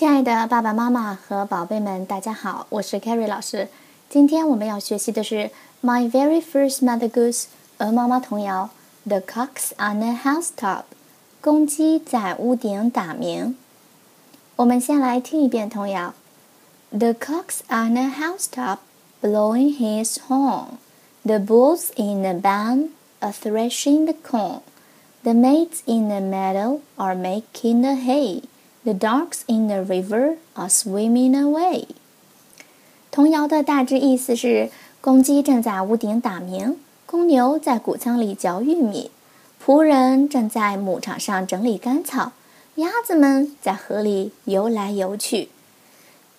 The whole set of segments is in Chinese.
亲爱的爸爸妈妈和宝贝们，大家好，我是 Carrie 老师。今天我们要学习的是《My Very First Mother Goose》鹅妈妈童谣《The Cocks on the House Top》。公鸡在屋顶打鸣。我们先来听一遍童谣：The cocks on the Housetop blowing his horn. The bulls in the barn are threshing the corn. The maids in the meadow are making the hay. The ducks in the river are swimming away。童谣的大致意思是：公鸡正在屋顶打鸣，公牛在谷仓里嚼玉米，仆人正在牧场上整理干草，鸭子们在河里游来游去。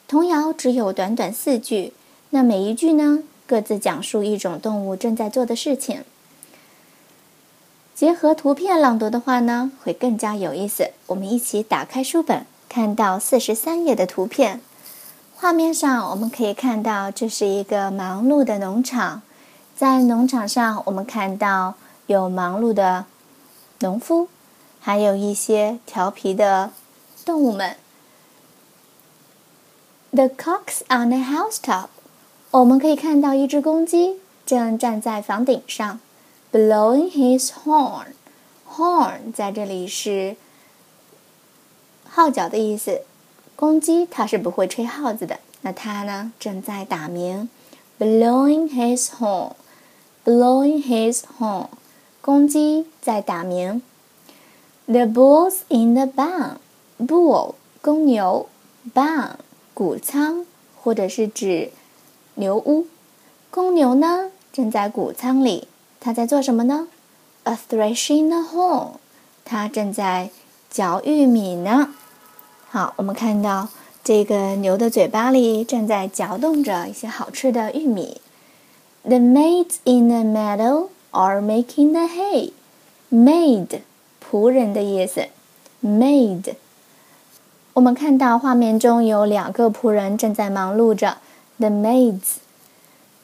童谣只有短短四句，那每一句呢，各自讲述一种动物正在做的事情。结合图片朗读的话呢，会更加有意思。我们一起打开书本，看到四十三页的图片。画面上我们可以看到，这是一个忙碌的农场。在农场上，我们看到有忙碌的农夫，还有一些调皮的动物们。The cocks on the housetop，我们可以看到一只公鸡正站在房顶上。Blowing his horn. Horn 在这里是号角的意思。公鸡它是不会吹号子的，那它呢正在打鸣，blowing his horn, blowing his horn。公鸡在打鸣。The bulls in the barn, bull 公牛，barn 谷仓或者是指牛屋。公牛呢正在谷仓里。他在做什么呢？A threshing the horn，他正在嚼玉米呢。好，我们看到这个牛的嘴巴里正在嚼动着一些好吃的玉米。The maids in the meadow are making the hay. Maid，仆人的意思。Maid，我们看到画面中有两个仆人正在忙碌着。The maids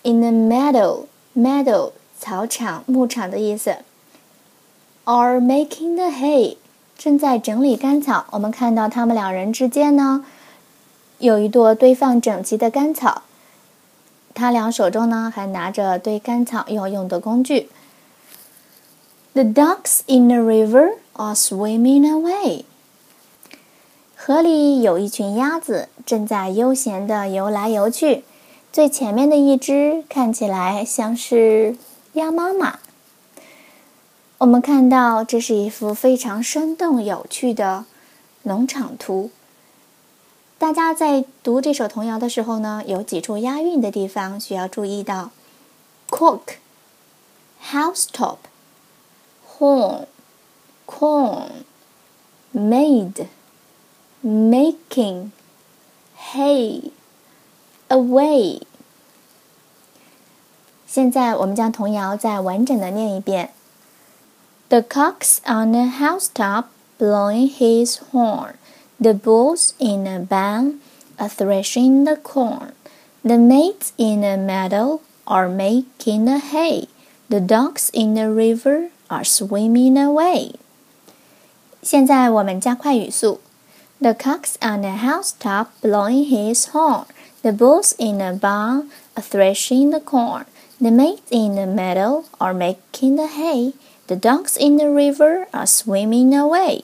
in the meadow，meadow。草场、牧场的意思。Are making the hay，正在整理干草。我们看到他们两人之间呢，有一朵堆放整齐的干草。他俩手中呢还拿着堆干草要用的工具。The ducks in the river are swimming away。河里有一群鸭子正在悠闲地游来游去。最前面的一只看起来像是。鸭妈妈，我们看到这是一幅非常生动有趣的农场图。大家在读这首童谣的时候呢，有几处押韵的地方需要注意到：cook、housetop、horn、corn、made、making、hay、away。现在我们将童谣再完整的念一遍。The cock's on the housetop blowing his horn. The bulls in a barn are threshing the corn. The maids in the meadow are making the hay. The ducks in the river are swimming away. 现在我们加快语速。The cock's on the housetop blowing his horn. The bulls in the barn are threshing the corn. The maids in the meadow are making the hay. The ducks in the river are swimming away.